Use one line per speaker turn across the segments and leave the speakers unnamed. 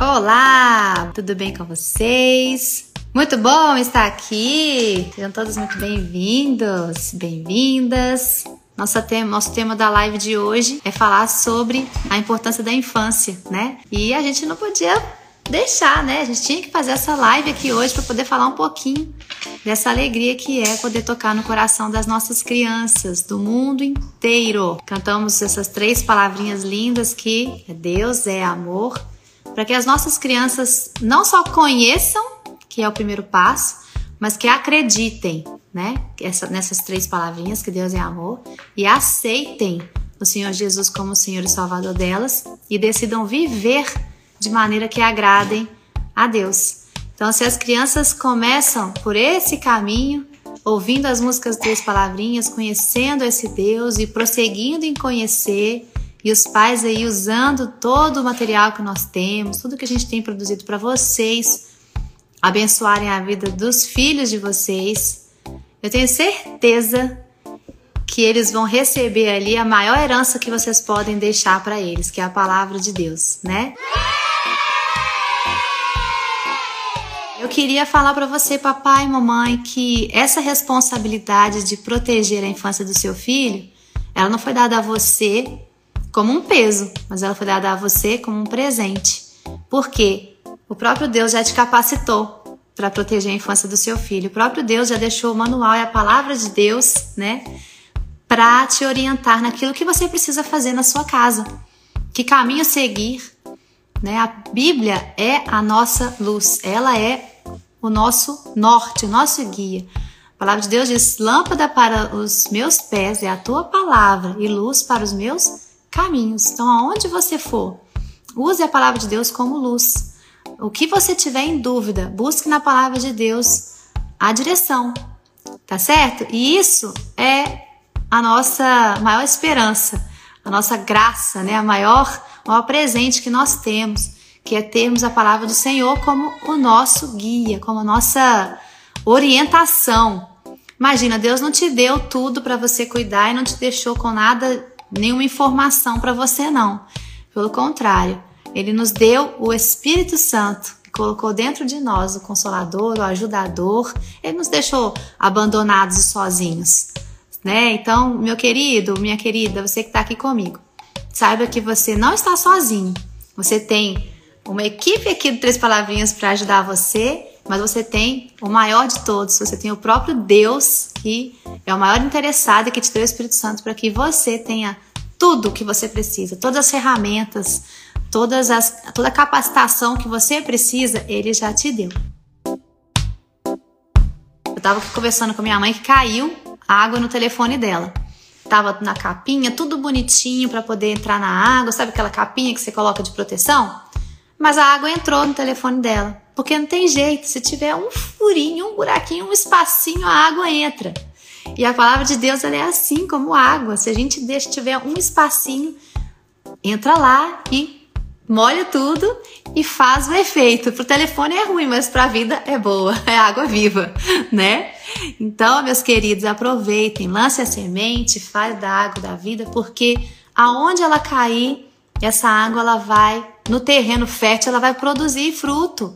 Olá, tudo bem com vocês? Muito bom estar aqui. Sejam todos muito bem-vindos, bem-vindas. Nosso tema, nosso tema da live de hoje é falar sobre a importância da infância, né? E a gente não podia deixar, né? A gente tinha que fazer essa live aqui hoje para poder falar um pouquinho dessa alegria que é poder tocar no coração das nossas crianças do mundo inteiro. Cantamos essas três palavrinhas lindas que é Deus é amor, para que as nossas crianças não só conheçam, que é o primeiro passo, mas que acreditem, né? Essa, nessas três palavrinhas, que Deus é amor, e aceitem o Senhor Jesus como o Senhor e Salvador delas e decidam viver de maneira que agradem a Deus. Então, se as crianças começam por esse caminho, ouvindo as músicas Três Palavrinhas, conhecendo esse Deus e prosseguindo em conhecer, e os pais aí usando todo o material que nós temos, tudo que a gente tem produzido para vocês, abençoarem a vida dos filhos de vocês, eu tenho certeza que eles vão receber ali a maior herança que vocês podem deixar para eles, que é a palavra de Deus, né? Eu queria falar para você, papai e mamãe, que essa responsabilidade de proteger a infância do seu filho, ela não foi dada a você como um peso, mas ela foi dada a você como um presente. Por quê? O próprio Deus já te capacitou para proteger a infância do seu filho. O próprio Deus já deixou o manual e a palavra de Deus, né, para te orientar naquilo que você precisa fazer na sua casa. Que caminho seguir, né? A Bíblia é a nossa luz, ela é o nosso norte, o nosso guia. A palavra de Deus diz: lâmpada para os meus pés é a tua palavra e luz para os meus caminhos. Então, aonde você for, use a palavra de Deus como luz. O que você tiver em dúvida, busque na palavra de Deus a direção, tá certo? E isso é a nossa maior esperança, a nossa graça, né? A maior, o maior presente que nós temos, que é termos a palavra do Senhor como o nosso guia, como a nossa orientação. Imagina, Deus não te deu tudo para você cuidar e não te deixou com nada, nenhuma informação para você não. Pelo contrário, ele nos deu o Espírito Santo, que colocou dentro de nós o Consolador, o Ajudador. Ele nos deixou abandonados e sozinhos. Né? Então, meu querido, minha querida, você que está aqui comigo, saiba que você não está sozinho. Você tem uma equipe aqui do Três Palavrinhas para ajudar você, mas você tem o maior de todos. Você tem o próprio Deus, que é o maior interessado que te deu o Espírito Santo para que você tenha tudo o que você precisa, todas as ferramentas, todas as, toda a capacitação que você precisa, ele já te deu. Eu tava aqui conversando com minha mãe que caiu água no telefone dela. Tava na capinha, tudo bonitinho para poder entrar na água, sabe aquela capinha que você coloca de proteção? Mas a água entrou no telefone dela. Porque não tem jeito, se tiver um furinho, um buraquinho, um espacinho, a água entra. E a palavra de Deus é assim como água. Se a gente deixa tiver um espacinho, entra lá e molha tudo e faz o efeito. Pro telefone é ruim, mas pra vida é boa, é água viva, né? Então, meus queridos, aproveitem, lance a semente, faz da água da vida, porque aonde ela cair, essa água ela vai no terreno fértil, ela vai produzir fruto.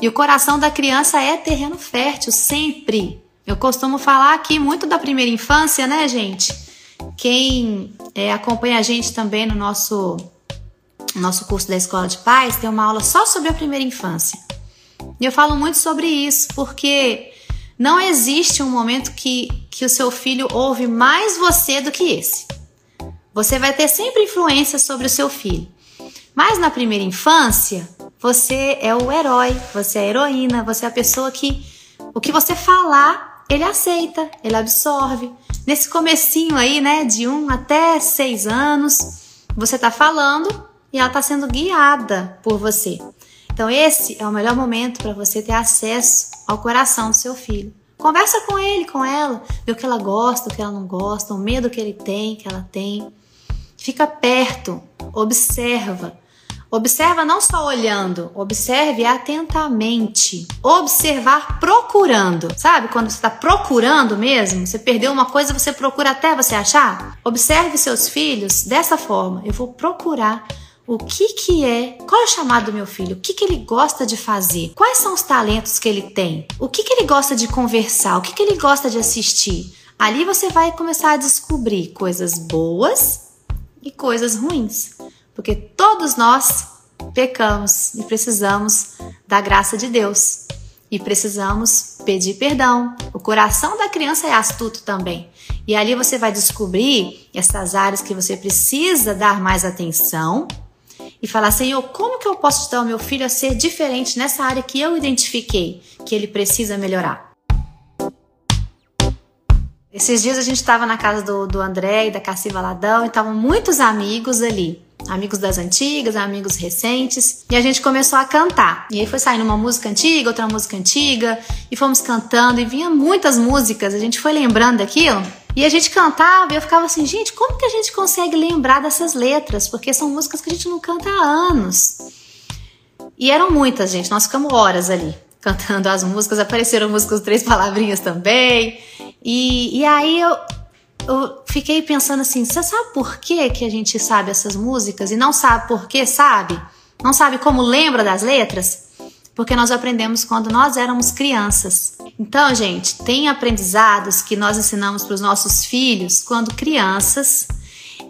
E o coração da criança é terreno fértil sempre. Eu costumo falar aqui muito da primeira infância, né, gente? Quem é, acompanha a gente também no nosso no nosso curso da Escola de Pais tem uma aula só sobre a primeira infância. E eu falo muito sobre isso porque não existe um momento que, que o seu filho ouve mais você do que esse. Você vai ter sempre influência sobre o seu filho. Mas na primeira infância, você é o herói, você é a heroína, você é a pessoa que o que você falar, ele aceita, ele absorve. Nesse comecinho aí, né, de um até seis anos, você tá falando e ela está sendo guiada por você. Então, esse é o melhor momento para você ter acesso ao coração do seu filho. Conversa com ele, com ela, vê o que ela gosta, o que ela não gosta, o medo que ele tem, que ela tem. Fica perto, observa. Observa não só olhando, observe atentamente. Observar procurando. Sabe quando você está procurando mesmo? Você perdeu uma coisa, você procura até você achar? Observe seus filhos dessa forma. Eu vou procurar o que que é, qual é o chamado do meu filho, o que que ele gosta de fazer, quais são os talentos que ele tem, o que que ele gosta de conversar, o que que ele gosta de assistir. Ali você vai começar a descobrir coisas boas e coisas ruins, porque todos nós pecamos e precisamos da graça de Deus. E precisamos pedir perdão. O coração da criança é astuto também. E ali você vai descobrir essas áreas que você precisa dar mais atenção e falar: Senhor, como que eu posso ajudar o meu filho a ser diferente nessa área que eu identifiquei que ele precisa melhorar? Esses dias a gente estava na casa do, do André e da Cassi Valadão e estavam muitos amigos ali. Amigos das antigas, amigos recentes. E a gente começou a cantar. E aí foi saindo uma música antiga, outra música antiga. E fomos cantando. E vinha muitas músicas. A gente foi lembrando daquilo. E a gente cantava e eu ficava assim, gente, como que a gente consegue lembrar dessas letras? Porque são músicas que a gente não canta há anos. E eram muitas, gente, nós ficamos horas ali cantando as músicas, apareceram músicas três palavrinhas também. E, e aí eu, eu fiquei pensando assim, você sabe por que, que a gente sabe essas músicas e não sabe por que sabe? Não sabe como lembra das letras? Porque nós aprendemos quando nós éramos crianças. Então, gente, tem aprendizados que nós ensinamos para os nossos filhos quando crianças.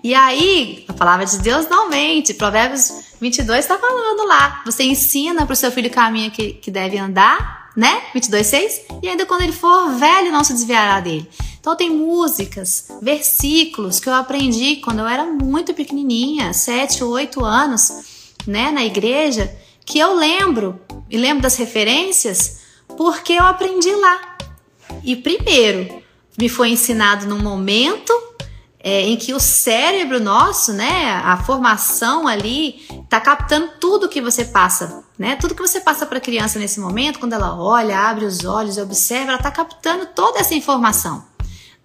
E aí, a palavra de Deus não mente. Provérbios 22 está falando lá. Você ensina para o seu filho o caminho que, que deve andar, né? 22, 6. E ainda quando ele for velho, não se desviará dele. Então, tem músicas, versículos que eu aprendi quando eu era muito pequenininha, 7, 8 anos, né, na igreja que eu lembro e lembro das referências porque eu aprendi lá. E primeiro, me foi ensinado num momento é, em que o cérebro nosso, né, a formação ali, tá captando tudo que você passa, né? Tudo que você passa para a criança nesse momento, quando ela olha, abre os olhos, observa, ela tá captando toda essa informação.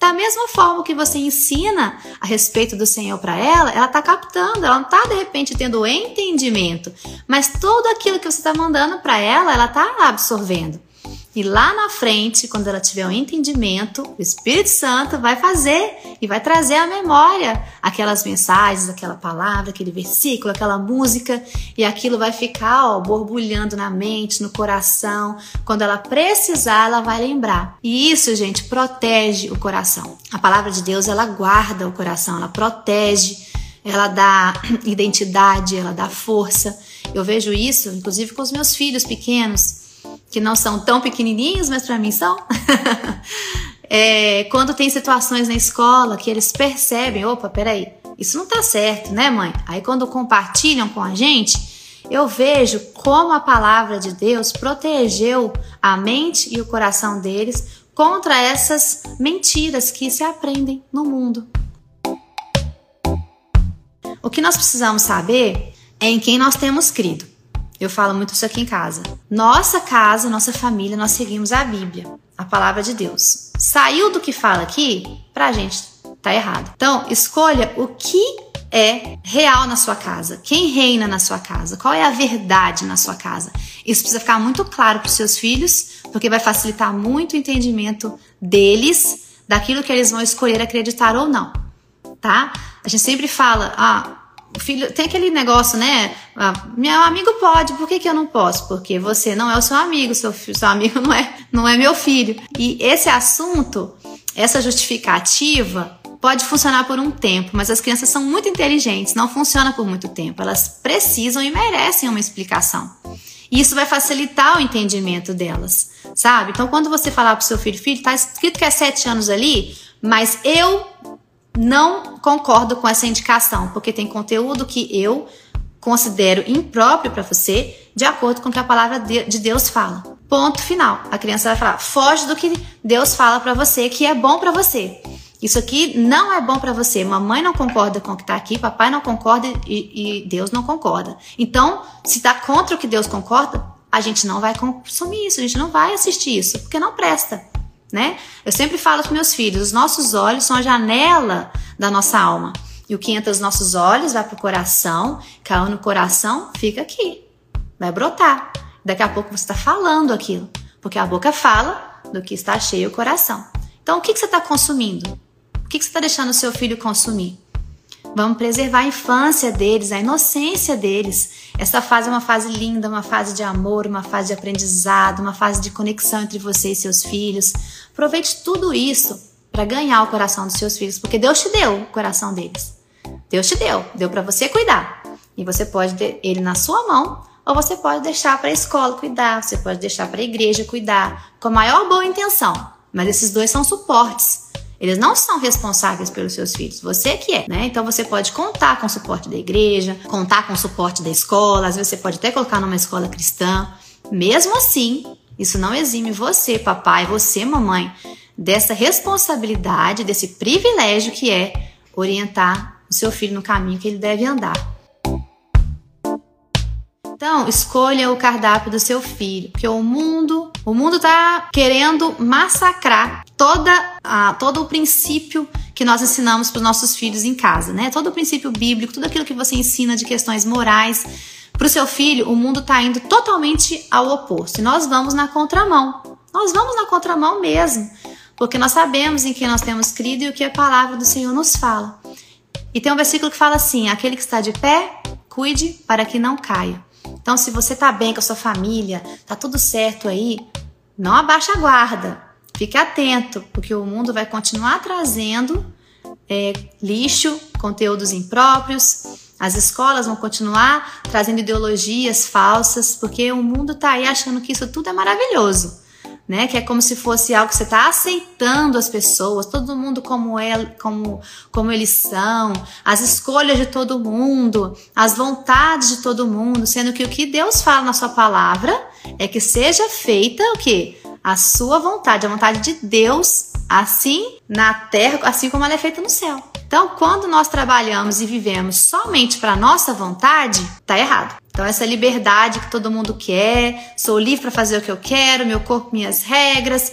Da mesma forma que você ensina a respeito do Senhor para ela, ela está captando, ela não está de repente tendo entendimento, mas tudo aquilo que você está mandando para ela, ela está absorvendo. E lá na frente, quando ela tiver um entendimento, o Espírito Santo vai fazer e vai trazer à memória aquelas mensagens, aquela palavra, aquele versículo, aquela música, e aquilo vai ficar ó, borbulhando na mente, no coração. Quando ela precisar, ela vai lembrar. E isso, gente, protege o coração. A palavra de Deus, ela guarda o coração, ela protege, ela dá identidade, ela dá força. Eu vejo isso, inclusive, com os meus filhos pequenos que não são tão pequenininhos, mas para mim são. é, quando tem situações na escola que eles percebem, opa, peraí, isso não tá certo, né, mãe? Aí quando compartilham com a gente, eu vejo como a palavra de Deus protegeu a mente e o coração deles contra essas mentiras que se aprendem no mundo. O que nós precisamos saber é em quem nós temos crido. Eu falo muito isso aqui em casa. Nossa casa, nossa família, nós seguimos a Bíblia, a palavra de Deus. Saiu do que fala aqui, pra gente tá errado. Então, escolha o que é real na sua casa, quem reina na sua casa, qual é a verdade na sua casa. Isso precisa ficar muito claro para os seus filhos, porque vai facilitar muito o entendimento deles daquilo que eles vão escolher acreditar ou não, tá? A gente sempre fala, ah, filho tem aquele negócio, né? Ah, meu amigo pode, por que, que eu não posso? Porque você não é o seu amigo, seu, seu amigo não é, não é meu filho. E esse assunto, essa justificativa, pode funcionar por um tempo, mas as crianças são muito inteligentes, não funciona por muito tempo. Elas precisam e merecem uma explicação. E isso vai facilitar o entendimento delas, sabe? Então, quando você falar pro seu filho, filho, tá escrito que é sete anos ali, mas eu não concordo com essa indicação, porque tem conteúdo que eu considero impróprio para você, de acordo com o que a palavra de Deus fala. Ponto final. A criança vai falar: foge do que Deus fala para você, que é bom para você. Isso aqui não é bom para você. Mamãe não concorda com o que está aqui, papai não concorda e, e, Deus não concorda. Então, se está contra o que Deus concorda, a gente não vai consumir isso, a gente não vai assistir isso, porque não presta né? Eu sempre falo para meus filhos, os nossos olhos são a janela da nossa alma. E o que entra nos nossos olhos vai para o coração, caiu no coração, fica aqui. Vai brotar. Daqui a pouco você está falando aquilo. Porque a boca fala do que está cheio o coração. Então, o que, que você está consumindo? O que, que você está deixando o seu filho consumir? Vamos preservar a infância deles, a inocência deles. Essa fase é uma fase linda, uma fase de amor, uma fase de aprendizado, uma fase de conexão entre você e seus filhos. Aproveite tudo isso para ganhar o coração dos seus filhos, porque Deus te deu o coração deles. Deus te deu, deu para você cuidar. E você pode ter ele na sua mão, ou você pode deixar para a escola cuidar, você pode deixar para a igreja cuidar, com a maior boa intenção. Mas esses dois são suportes. Eles não são responsáveis pelos seus filhos, você que é, né? Então você pode contar com o suporte da igreja, contar com o suporte da escola, às vezes você pode até colocar numa escola cristã. Mesmo assim, isso não exime você, papai, você, mamãe, dessa responsabilidade, desse privilégio que é orientar o seu filho no caminho que ele deve andar. Então, escolha o cardápio do seu filho, porque o mundo, o mundo tá querendo massacrar toda a, todo o princípio que nós ensinamos para os nossos filhos em casa, né? Todo o princípio bíblico, tudo aquilo que você ensina de questões morais para o seu filho, o mundo está indo totalmente ao oposto. E nós vamos na contramão. Nós vamos na contramão mesmo, porque nós sabemos em que nós temos crido e o que a palavra do Senhor nos fala. E tem um versículo que fala assim: aquele que está de pé, cuide para que não caia. Então, se você tá bem com a sua família, tá tudo certo aí, não abaixa a guarda. Fique atento, porque o mundo vai continuar trazendo é, lixo, conteúdos impróprios. As escolas vão continuar trazendo ideologias falsas, porque o mundo tá aí achando que isso tudo é maravilhoso né? Que é como se fosse algo que você está aceitando as pessoas, todo mundo como é, como, como eles são, as escolhas de todo mundo, as vontades de todo mundo, sendo que o que Deus fala na sua palavra é que seja feita o que? A sua vontade, a vontade de Deus, assim na terra, assim como ela é feita no céu. Então, quando nós trabalhamos e vivemos somente para nossa vontade, tá errado. Então, essa liberdade que todo mundo quer, sou livre para fazer o que eu quero, meu corpo, minhas regras,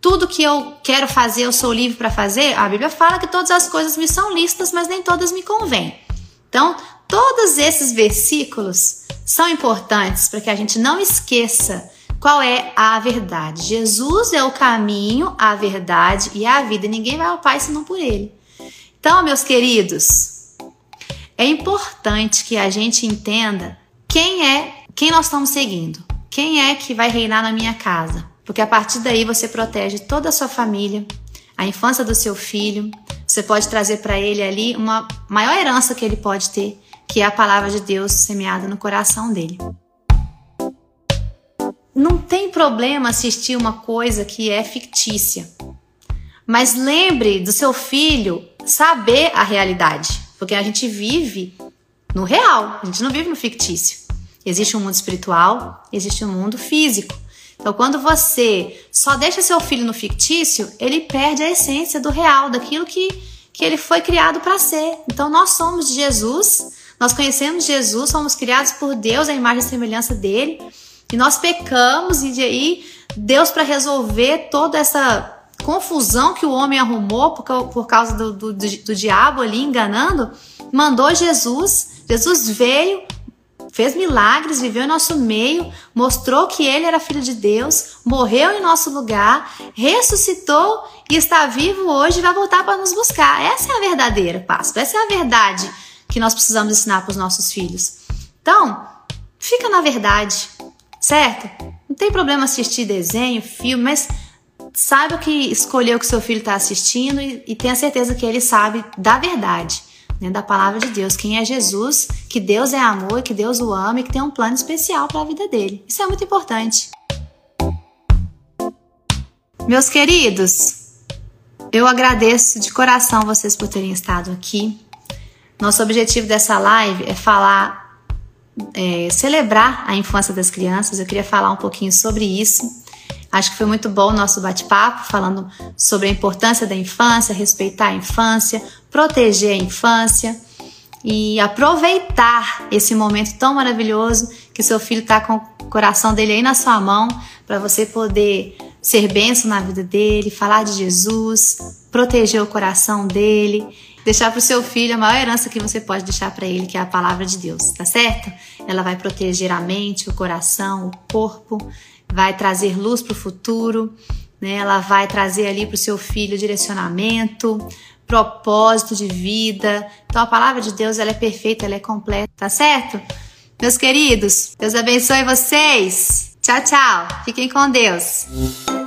tudo que eu quero fazer, eu sou livre para fazer. A Bíblia fala que todas as coisas me são listas, mas nem todas me convêm. Então, todos esses versículos são importantes para que a gente não esqueça qual é a verdade. Jesus é o caminho, a verdade e a vida. Ninguém vai ao Pai senão por Ele. Então, meus queridos, é importante que a gente entenda quem é, quem nós estamos seguindo, quem é que vai reinar na minha casa, porque a partir daí você protege toda a sua família, a infância do seu filho, você pode trazer para ele ali uma maior herança que ele pode ter, que é a palavra de Deus semeada no coração dele. Não tem problema assistir uma coisa que é fictícia. Mas lembre do seu filho saber a realidade, porque a gente vive no real, a gente não vive no fictício. Existe um mundo espiritual, existe um mundo físico. Então, quando você só deixa seu filho no fictício, ele perde a essência do real, daquilo que, que ele foi criado para ser. Então, nós somos de Jesus, nós conhecemos Jesus, somos criados por Deus, a imagem e semelhança dele, e nós pecamos, e aí Deus, para resolver toda essa confusão que o homem arrumou por, por causa do, do, do, do diabo ali enganando, mandou Jesus. Jesus veio, fez milagres, viveu em nosso meio, mostrou que ele era filho de Deus, morreu em nosso lugar, ressuscitou e está vivo hoje e vai voltar para nos buscar. Essa é a verdadeira Páscoa, essa é a verdade que nós precisamos ensinar para os nossos filhos. Então, fica na verdade, certo? Não tem problema assistir desenho, filme, mas saiba que escolheu o que seu filho está assistindo e, e tenha certeza que ele sabe da verdade, né, da palavra de Deus, quem é Jesus, que Deus é amor, que Deus o ama e que tem um plano especial para a vida dele. Isso é muito importante. Meus queridos, eu agradeço de coração vocês por terem estado aqui. Nosso objetivo dessa live é falar, é, celebrar a infância das crianças. Eu queria falar um pouquinho sobre isso. Acho que foi muito bom o nosso bate-papo, falando sobre a importância da infância, respeitar a infância, proteger a infância e aproveitar esse momento tão maravilhoso que seu filho está com o coração dele aí na sua mão para você poder ser benção na vida dele, falar de Jesus, proteger o coração dele deixar para o seu filho a maior herança que você pode deixar para ele, que é a palavra de Deus, tá certo? Ela vai proteger a mente, o coração, o corpo, vai trazer luz para o futuro, né? Ela vai trazer ali para o seu filho direcionamento, propósito de vida. Então a palavra de Deus ela é perfeita, ela é completa, tá certo? Meus queridos, Deus abençoe vocês. Tchau, tchau. Fiquem com Deus.